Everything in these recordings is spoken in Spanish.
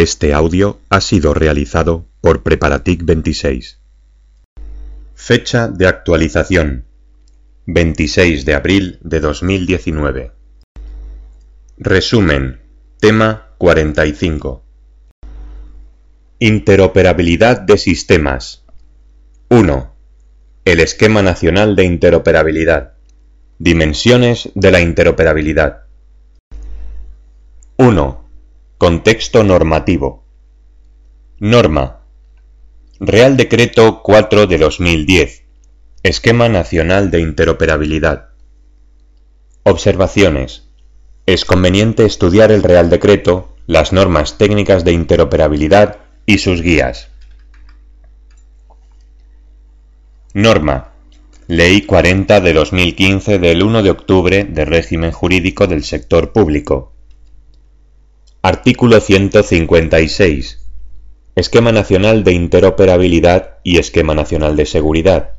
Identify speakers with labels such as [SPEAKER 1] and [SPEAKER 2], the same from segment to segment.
[SPEAKER 1] Este audio ha sido realizado por Preparatic 26. Fecha de actualización 26 de abril de 2019. Resumen. Tema 45. Interoperabilidad de sistemas. 1. El Esquema Nacional de Interoperabilidad. Dimensiones de la interoperabilidad. 1. Contexto normativo. Norma. Real Decreto 4 de 2010. Esquema Nacional de Interoperabilidad. Observaciones. Es conveniente estudiar el Real Decreto, las normas técnicas de interoperabilidad y sus guías. Norma. Ley 40 de 2015 del 1 de octubre de régimen jurídico del sector público. Artículo 156. Esquema Nacional de Interoperabilidad y Esquema Nacional de Seguridad.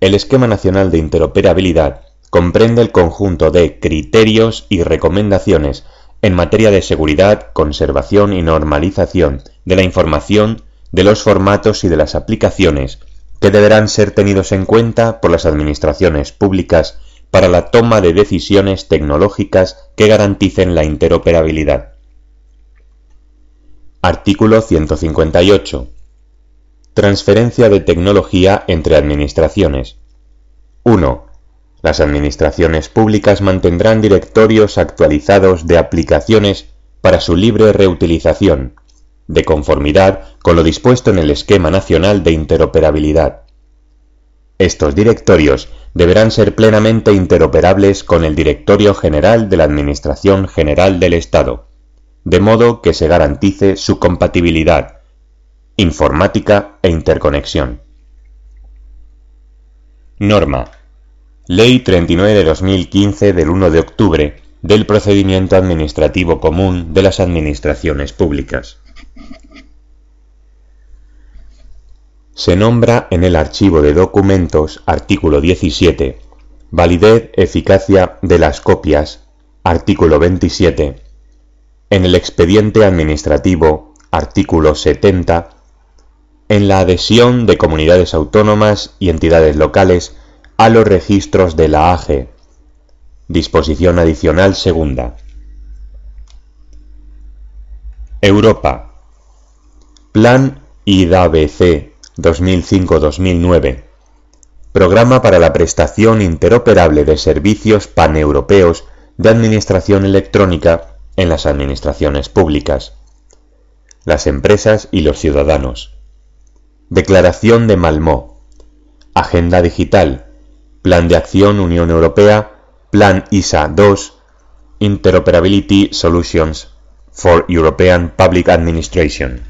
[SPEAKER 1] El Esquema Nacional de Interoperabilidad comprende el conjunto de criterios y recomendaciones en materia de seguridad, conservación y normalización de la información, de los formatos y de las aplicaciones que deberán ser tenidos en cuenta por las administraciones públicas para la toma de decisiones tecnológicas que garanticen la interoperabilidad. Artículo 158. Transferencia de tecnología entre administraciones. 1. Las administraciones públicas mantendrán directorios actualizados de aplicaciones para su libre reutilización, de conformidad con lo dispuesto en el Esquema Nacional de Interoperabilidad. Estos directorios deberán ser plenamente interoperables con el Directorio General de la Administración General del Estado, de modo que se garantice su compatibilidad, informática e interconexión. Norma. Ley 39 de 2015 del 1 de octubre del Procedimiento Administrativo Común de las Administraciones Públicas. Se nombra en el archivo de documentos artículo 17, validez, eficacia de las copias, artículo 27, en el expediente administrativo, artículo 70, en la adhesión de comunidades autónomas y entidades locales a los registros de la AGE. Disposición adicional segunda. Europa. Plan IDABC 2005-2009. Programa para la prestación interoperable de servicios paneuropeos de administración electrónica en las administraciones públicas, las empresas y los ciudadanos. Declaración de Malmö. Agenda Digital. Plan de Acción Unión Europea. Plan ISA 2. Interoperability Solutions for European Public Administration.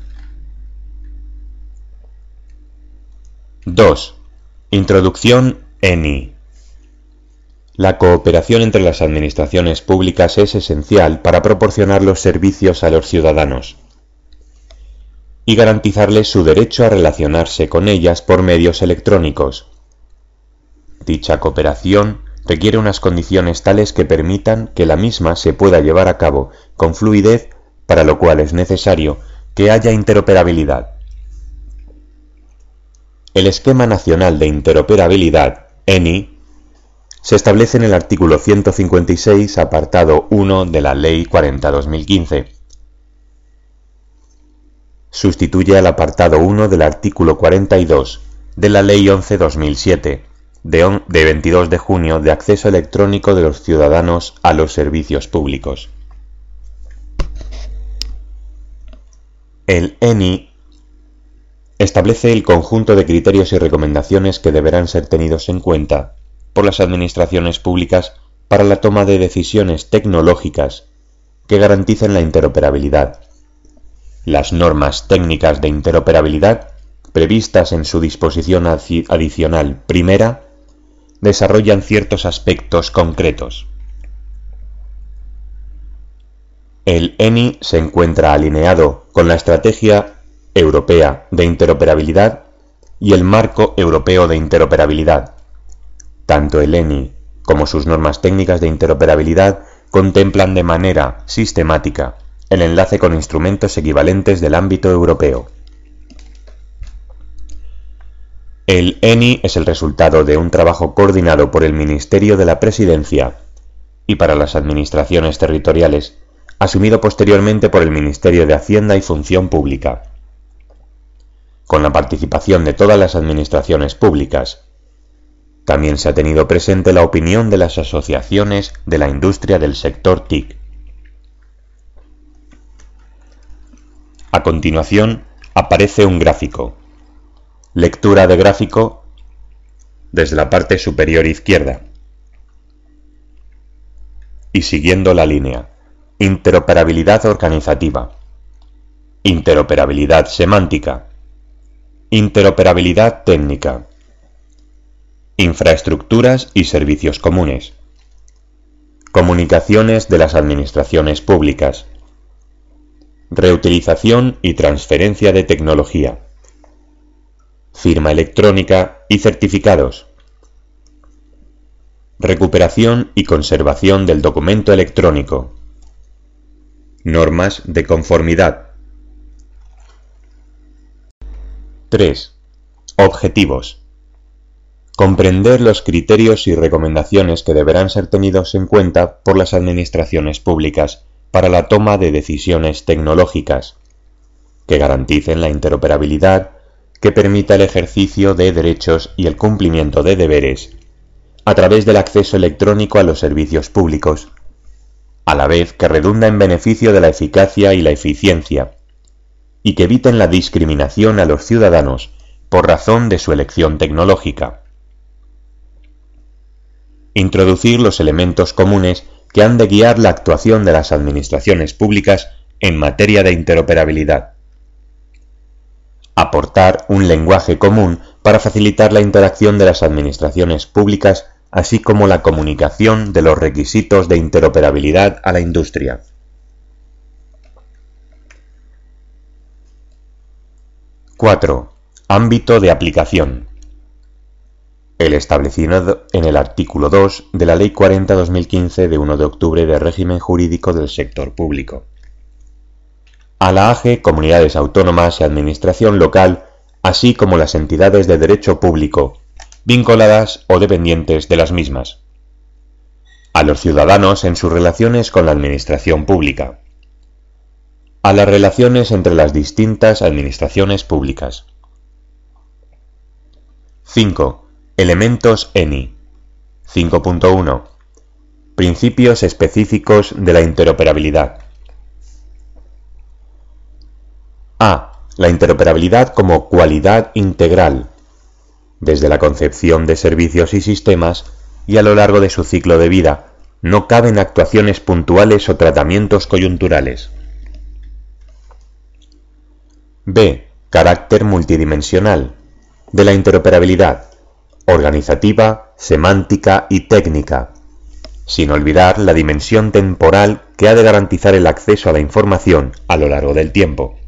[SPEAKER 1] 2. Introducción ENI. La cooperación entre las administraciones públicas es esencial para proporcionar los servicios a los ciudadanos y garantizarles su derecho a relacionarse con ellas por medios electrónicos. Dicha cooperación requiere unas condiciones tales que permitan que la misma se pueda llevar a cabo con fluidez, para lo cual es necesario que haya interoperabilidad. El Esquema Nacional de Interoperabilidad, ENI, se establece en el artículo 156, apartado 1 de la Ley 40-2015. Sustituye al apartado 1 del artículo 42 de la Ley 11-2007, de, de 22 de junio de acceso electrónico de los ciudadanos a los servicios públicos. El ENI establece el conjunto de criterios y recomendaciones que deberán ser tenidos en cuenta por las administraciones públicas para la toma de decisiones tecnológicas que garanticen la interoperabilidad. Las normas técnicas de interoperabilidad previstas en su disposición adicional primera desarrollan ciertos aspectos concretos. El ENI se encuentra alineado con la estrategia Europea de Interoperabilidad y el Marco Europeo de Interoperabilidad. Tanto el ENI como sus normas técnicas de interoperabilidad contemplan de manera sistemática el enlace con instrumentos equivalentes del ámbito europeo. El ENI es el resultado de un trabajo coordinado por el Ministerio de la Presidencia y para las administraciones territoriales, asumido posteriormente por el Ministerio de Hacienda y Función Pública. Con la participación de todas las administraciones públicas, también se ha tenido presente la opinión de las asociaciones de la industria del sector TIC. A continuación aparece un gráfico Lectura de gráfico desde la parte superior izquierda. Y siguiendo la línea. Interoperabilidad organizativa. Interoperabilidad semántica. Interoperabilidad técnica. Infraestructuras y servicios comunes. Comunicaciones de las administraciones públicas. Reutilización y transferencia de tecnología firma electrónica y certificados. Recuperación y conservación del documento electrónico. Normas de conformidad. 3. Objetivos. Comprender los criterios y recomendaciones que deberán ser tenidos en cuenta por las administraciones públicas para la toma de decisiones tecnológicas, que garanticen la interoperabilidad que permita el ejercicio de derechos y el cumplimiento de deberes a través del acceso electrónico a los servicios públicos, a la vez que redunda en beneficio de la eficacia y la eficiencia, y que eviten la discriminación a los ciudadanos por razón de su elección tecnológica. Introducir los elementos comunes que han de guiar la actuación de las administraciones públicas en materia de interoperabilidad aportar un lenguaje común para facilitar la interacción de las administraciones públicas, así como la comunicación de los requisitos de interoperabilidad a la industria. ¡4! Ámbito de aplicación. El establecido en el artículo 2 de la Ley 40-2015 de 1 de octubre de régimen jurídico del sector público a la AGE, comunidades autónomas y administración local, así como las entidades de derecho público, vinculadas o dependientes de las mismas. A los ciudadanos en sus relaciones con la administración pública. A las relaciones entre las distintas administraciones públicas. 5. Elementos ENI. 5.1. Principios específicos de la interoperabilidad. A. La interoperabilidad como cualidad integral, desde la concepción de servicios y sistemas y a lo largo de su ciclo de vida, no caben actuaciones puntuales o tratamientos coyunturales. B. Carácter multidimensional, de la interoperabilidad, organizativa, semántica y técnica, sin olvidar la dimensión temporal que ha de garantizar el acceso a la información a lo largo del tiempo.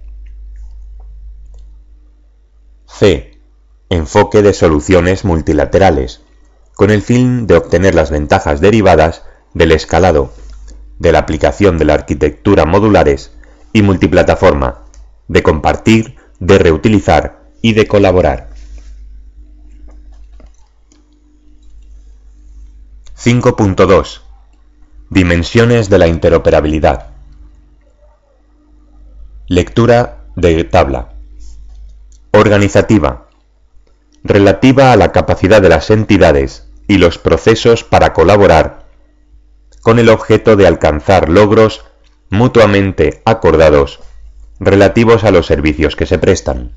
[SPEAKER 1] C. Enfoque de soluciones multilaterales, con el fin de obtener las ventajas derivadas del escalado, de la aplicación de la arquitectura modulares y multiplataforma, de compartir, de reutilizar y de colaborar. 5.2 Dimensiones de la interoperabilidad. Lectura de tabla. Organizativa. Relativa a la capacidad de las entidades y los procesos para colaborar con el objeto de alcanzar logros mutuamente acordados relativos a los servicios que se prestan.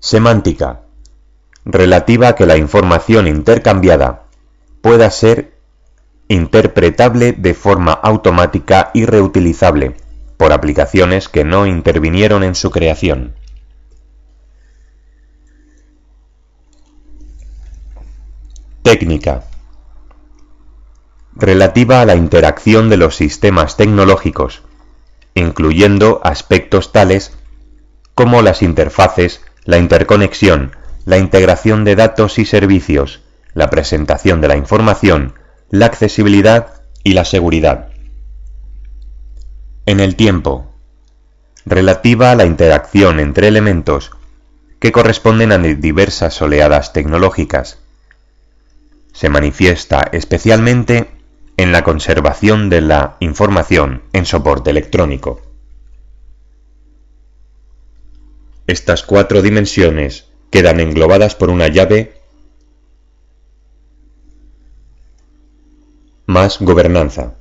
[SPEAKER 1] Semántica. Relativa a que la información intercambiada pueda ser interpretable de forma automática y reutilizable por aplicaciones que no intervinieron en su creación. Técnica. Relativa a la interacción de los sistemas tecnológicos, incluyendo aspectos tales como las interfaces, la interconexión, la integración de datos y servicios, la presentación de la información, la accesibilidad y la seguridad. En el tiempo. Relativa a la interacción entre elementos que corresponden a diversas oleadas tecnológicas. Se manifiesta especialmente en la conservación de la información en soporte electrónico. Estas cuatro dimensiones quedan englobadas por una llave más gobernanza.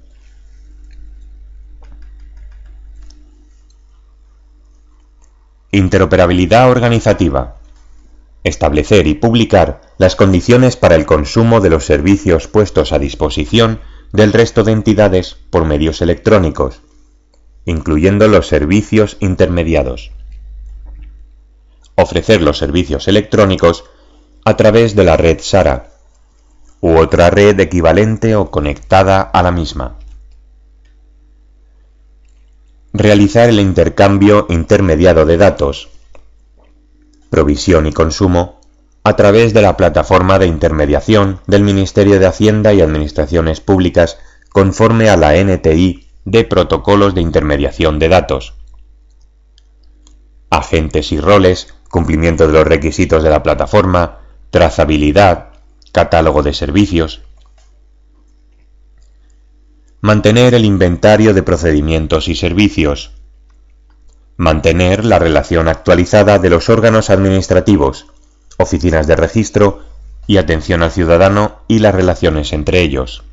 [SPEAKER 1] Interoperabilidad organizativa. Establecer y publicar las condiciones para el consumo de los servicios puestos a disposición del resto de entidades por medios electrónicos, incluyendo los servicios intermediados. Ofrecer los servicios electrónicos a través de la red SARA u otra red equivalente o conectada a la misma. Realizar el intercambio intermediado de datos, provisión y consumo a través de la plataforma de intermediación del Ministerio de Hacienda y Administraciones Públicas conforme a la NTI de protocolos de intermediación de datos. Agentes y roles, cumplimiento de los requisitos de la plataforma, trazabilidad, catálogo de servicios. Mantener el inventario de procedimientos y servicios. Mantener la relación actualizada de los órganos administrativos, oficinas de registro y atención al ciudadano y las relaciones entre ellos.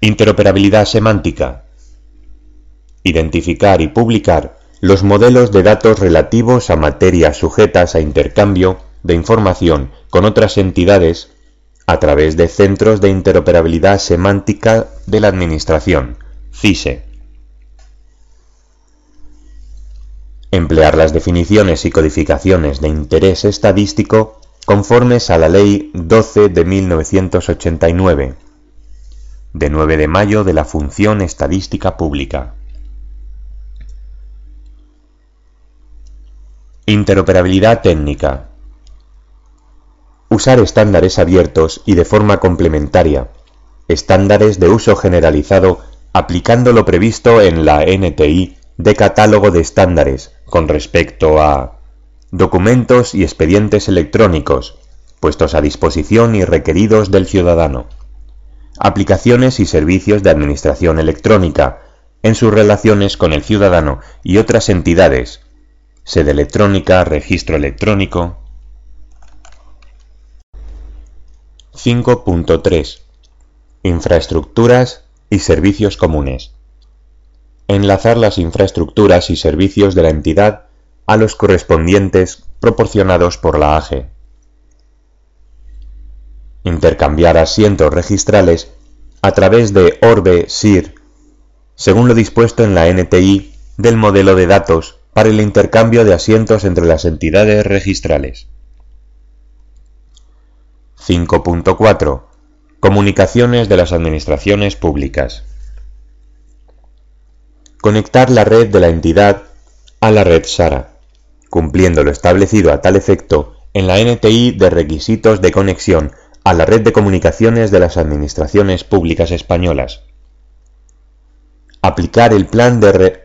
[SPEAKER 1] Interoperabilidad semántica. Identificar y publicar los modelos de datos relativos a materias sujetas a intercambio de información con otras entidades a través de Centros de Interoperabilidad Semántica de la Administración, CISE. emplear las definiciones y codificaciones de interés estadístico conformes a la Ley 12 de 1989, de 9 de mayo de la Función Estadística Pública. Interoperabilidad técnica. Usar estándares abiertos y de forma complementaria, estándares de uso generalizado aplicando lo previsto en la NTI de catálogo de estándares con respecto a documentos y expedientes electrónicos puestos a disposición y requeridos del ciudadano, aplicaciones y servicios de administración electrónica en sus relaciones con el ciudadano y otras entidades, sede electrónica, registro electrónico. 5.3 Infraestructuras y servicios comunes enlazar las infraestructuras y servicios de la entidad a los correspondientes proporcionados por la AGE. Intercambiar asientos registrales a través de Orbe-SIR, según lo dispuesto en la NTI del modelo de datos para el intercambio de asientos entre las entidades registrales. 5.4 Comunicaciones de las administraciones públicas conectar la red de la entidad a la red SARA, cumpliendo lo establecido a tal efecto en la NTI de requisitos de conexión a la red de comunicaciones de las administraciones públicas españolas. Aplicar el plan de,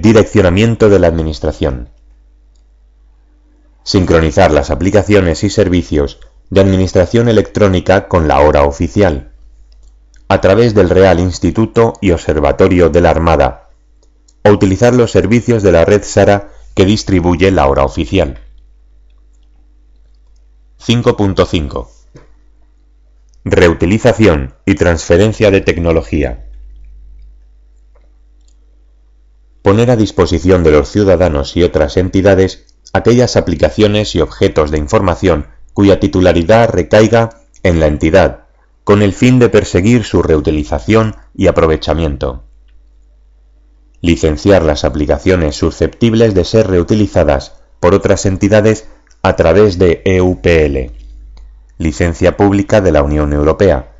[SPEAKER 1] direccionamiento de la Administración. Sincronizar las aplicaciones y servicios de administración electrónica con la hora oficial. A través del Real Instituto y Observatorio de la Armada o utilizar los servicios de la red SARA que distribuye la hora oficial. 5.5 Reutilización y transferencia de tecnología. Poner a disposición de los ciudadanos y otras entidades aquellas aplicaciones y objetos de información cuya titularidad recaiga en la entidad, con el fin de perseguir su reutilización y aprovechamiento licenciar las aplicaciones susceptibles de ser reutilizadas por otras entidades a través de EUPL, licencia pública de la Unión Europea,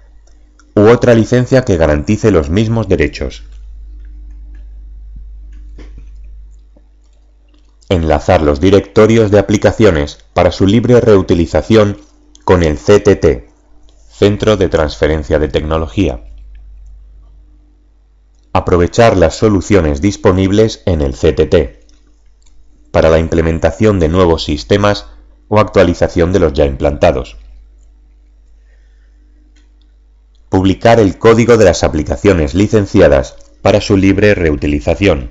[SPEAKER 1] u otra licencia que garantice los mismos derechos. Enlazar los directorios de aplicaciones para su libre reutilización con el CTT, Centro de Transferencia de Tecnología. aprovechar las soluciones disponibles en el CTT para la implementación de nuevos sistemas o actualización de los ya implantados. Publicar el código de las aplicaciones licenciadas para su libre reutilización.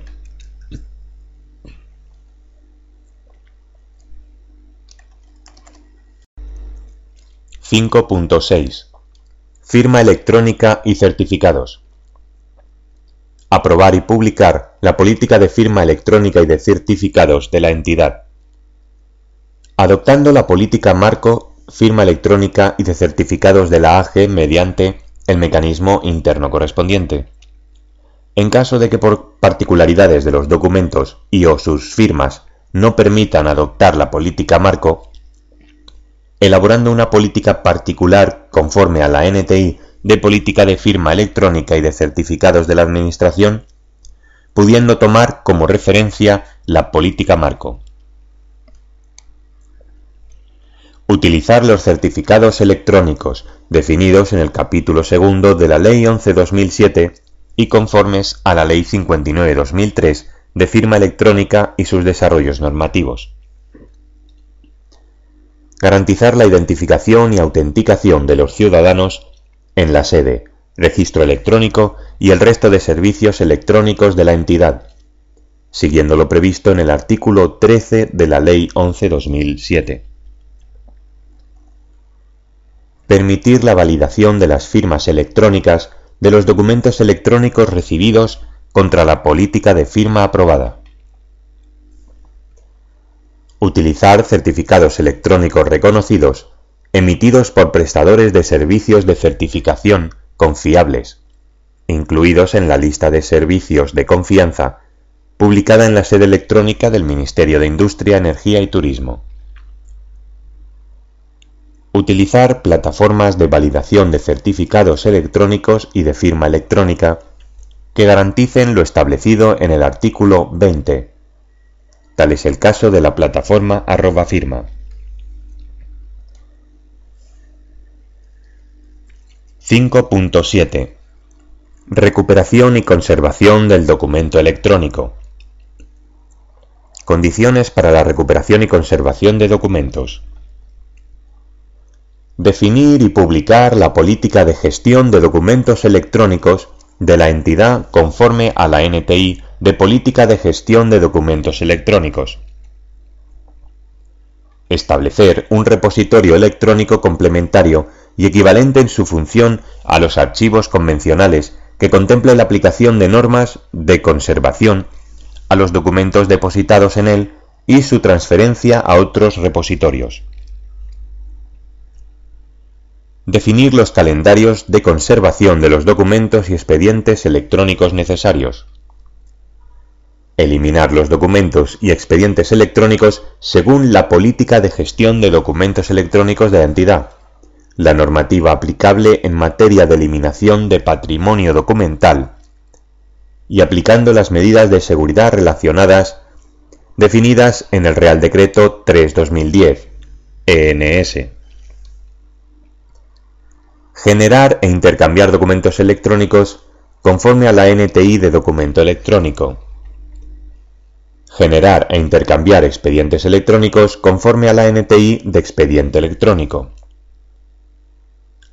[SPEAKER 1] (5.6) Firma electrónica y certificados. Aprobar y publicar la política de firma electrónica y de certificados de la entidad. Adoptando la política marco, firma electrónica y de certificados de la AG mediante el mecanismo interno correspondiente. En caso de que por particularidades de los documentos y o sus firmas no permitan adoptar la política marco, elaborando una política particular conforme a la NTI de política de firma electrónica y de certificados de la Administración, pudiendo tomar como referencia la política marco. Utilizar los certificados electrónicos definidos en el capítulo segundo de la Ley 11-2007 y conformes a la Ley 59-2003 de firma electrónica y sus desarrollos normativos. Garantizar la identificación y autenticación de los ciudadanos en la sede, registro electrónico y el resto de servicios electrónicos de la entidad, siguiendo lo previsto en el artículo 13 de la Ley 11-2007. Permitir la validación de las firmas electrónicas de los documentos electrónicos recibidos contra la política de firma aprobada. Utilizar certificados electrónicos reconocidos emitidos por prestadores de servicios de certificación confiables, incluidos en la lista de servicios de confianza publicada en la sede electrónica del Ministerio de Industria, Energía y Turismo. Utilizar plataformas de validación de certificados electrónicos y de firma electrónica que garanticen lo establecido en el artículo 20. Tal es el caso de la plataforma arroba firma. 5.7 Recuperación y conservación del documento electrónico. Condiciones para la recuperación y conservación de documentos. Definir y publicar la política de gestión de documentos electrónicos de la entidad conforme a la NTI de Política de Gestión de Documentos Electrónicos. Establecer un repositorio electrónico complementario y equivalente en su función a los archivos convencionales que contemple la aplicación de normas de conservación a los documentos depositados en él y su transferencia a otros repositorios. Definir los calendarios de conservación de los documentos y expedientes electrónicos necesarios. Eliminar los documentos y expedientes electrónicos según la política de gestión de documentos electrónicos de la entidad la normativa aplicable en materia de eliminación de patrimonio documental y aplicando las medidas de seguridad relacionadas definidas en el Real Decreto 3-2010, ENS. Generar e intercambiar documentos electrónicos conforme a la NTI de documento electrónico. Generar e intercambiar expedientes electrónicos conforme a la NTI de expediente electrónico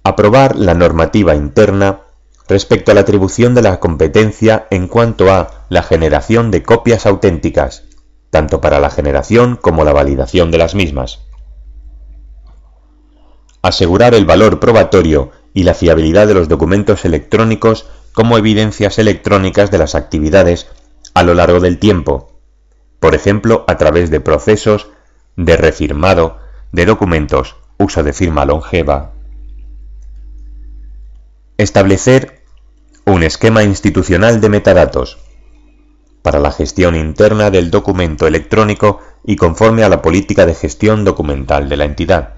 [SPEAKER 1] aprobar la normativa interna respecto a la atribución de la competencia en cuanto a la generación de copias auténticas, tanto para la generación como la validación de las mismas. Asegurar el valor probatorio y la fiabilidad de los documentos electrónicos como evidencias electrónicas de las actividades a lo largo del tiempo, por ejemplo a través de procesos de refirmado de documentos, uso de firma longeva, Establecer un esquema institucional de metadatos para la gestión interna del documento electrónico y conforme a la política de gestión documental de la entidad.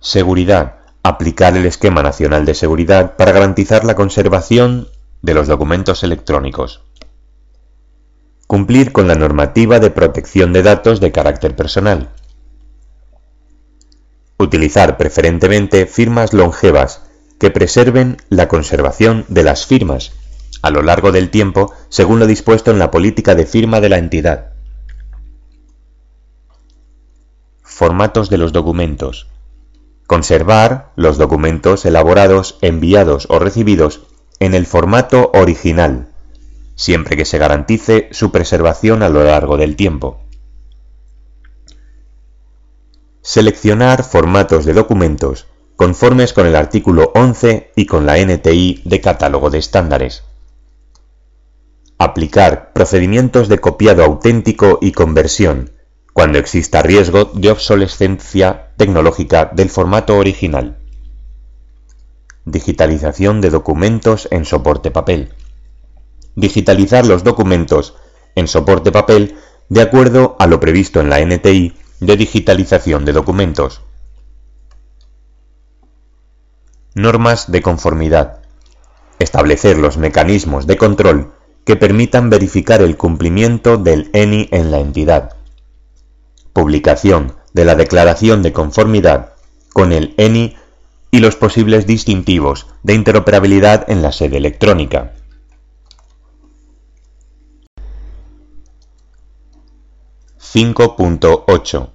[SPEAKER 1] Seguridad. Aplicar el esquema nacional de seguridad para garantizar la conservación de los documentos electrónicos. Cumplir con la normativa de protección de datos de carácter personal Utilizar preferentemente firmas longevas que preserven la conservación de las firmas a lo largo del tiempo según lo dispuesto en la política de firma de la entidad. Formatos de los documentos. Conservar los documentos elaborados, enviados o recibidos en el formato original, siempre que se garantice su preservación a lo largo del tiempo. Seleccionar formatos de documentos conformes con el artículo 11 y con la NTI de Catálogo de Estándares. Aplicar procedimientos de copiado auténtico y conversión cuando exista riesgo de obsolescencia tecnológica del formato original. Digitalización de documentos en soporte papel. Digitalizar los documentos en soporte papel de acuerdo a lo previsto en la NTI de digitalización de documentos. Normas de conformidad. Establecer los mecanismos de control que permitan verificar el cumplimiento del ENI en la entidad. Publicación de la declaración de conformidad con el ENI y los posibles distintivos de interoperabilidad en la sede electrónica. (5.8)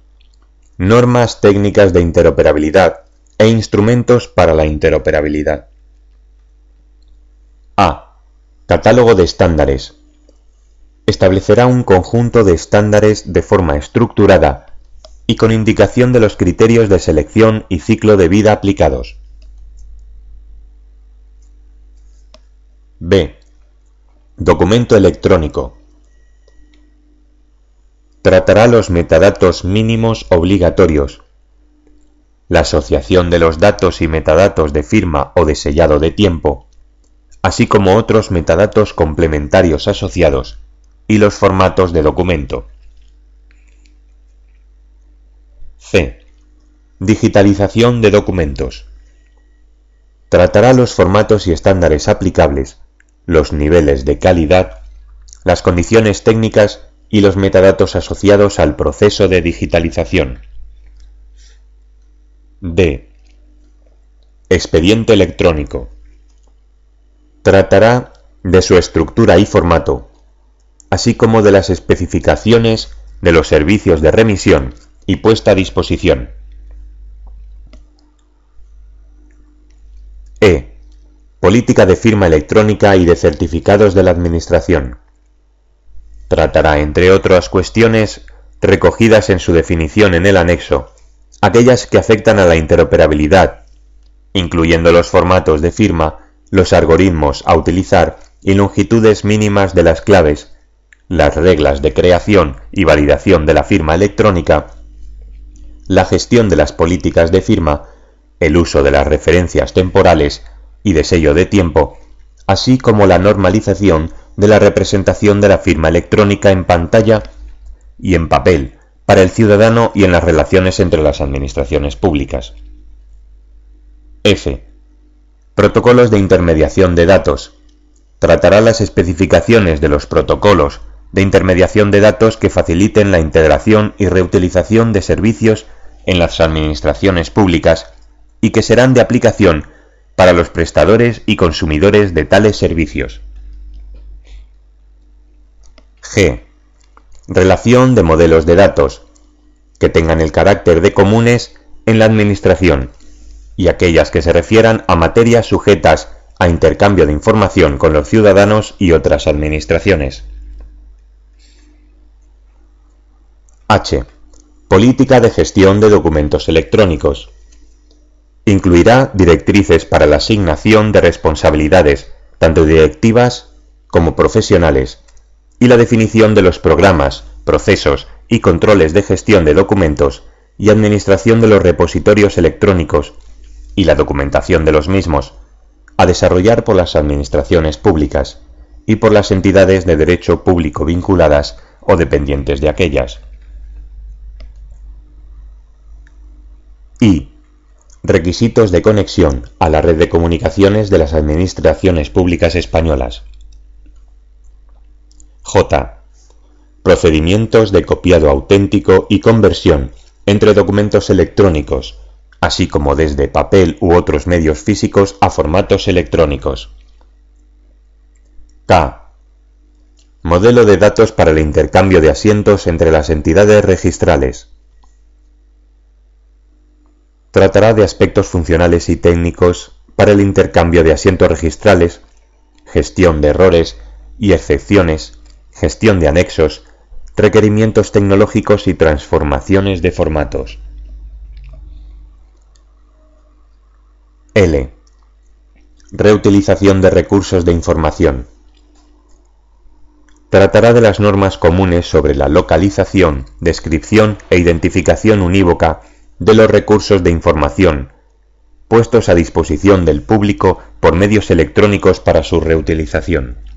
[SPEAKER 1] Normas técnicas de interoperabilidad e instrumentos para la interoperabilidad. A. Catálogo de estándares. Establecerá un conjunto de estándares de forma estructurada y con indicación de los criterios de selección y ciclo de vida aplicados. B. Documento electrónico. Tratará los metadatos mínimos obligatorios, la asociación de los datos y metadatos de firma o de sellado de tiempo, así como otros metadatos complementarios asociados y los formatos de documento. C. Digitalización de documentos. Tratará los formatos y estándares aplicables, los niveles de calidad, las condiciones técnicas y los metadatos asociados al proceso de digitalización. D. Expediente electrónico. Tratará de su estructura y formato, así como de las especificaciones de los servicios de remisión y puesta a disposición. E. Política de firma electrónica y de certificados de la Administración. Tratará, entre otras cuestiones recogidas en su definición en el anexo, aquellas que afectan a la interoperabilidad, incluyendo los formatos de firma, los algoritmos a utilizar y longitudes mínimas de las claves, las reglas de creación y validación de la firma electrónica, la gestión de las políticas de firma, el uso de las referencias temporales y de sello de tiempo, así como la normalización de la representación de la firma electrónica en pantalla y en papel para el ciudadano y en las relaciones entre las administraciones públicas. F. Protocolos de intermediación de datos. Tratará las especificaciones de los protocolos de intermediación de datos que faciliten la integración y reutilización de servicios en las administraciones públicas y que serán de aplicación para los prestadores y consumidores de tales servicios. G. Relación de modelos de datos que tengan el carácter de comunes en la Administración y aquellas que se refieran a materias sujetas a intercambio de información con los ciudadanos y otras administraciones. H. Política de gestión de documentos electrónicos. Incluirá directrices para la asignación de responsabilidades, tanto directivas como profesionales, y la definición de los programas, procesos y controles de gestión de documentos y administración de los repositorios electrónicos y la documentación de los mismos, a desarrollar por las administraciones públicas y por las entidades de derecho público vinculadas o dependientes de aquellas. y requisitos de conexión a la red de comunicaciones de las administraciones públicas españolas. J. Procedimientos de copiado auténtico y conversión entre documentos electrónicos, así como desde papel u otros medios físicos a formatos electrónicos. K. Modelo de datos para el intercambio de asientos entre las entidades registrales. Tratará de aspectos funcionales y técnicos para el intercambio de asientos registrales, gestión de errores y excepciones, gestión de anexos, requerimientos tecnológicos y transformaciones de formatos. L. Reutilización de recursos de información. Tratará de las normas comunes sobre la localización, descripción e identificación unívoca de los recursos de información puestos a disposición del público por medios electrónicos para su reutilización.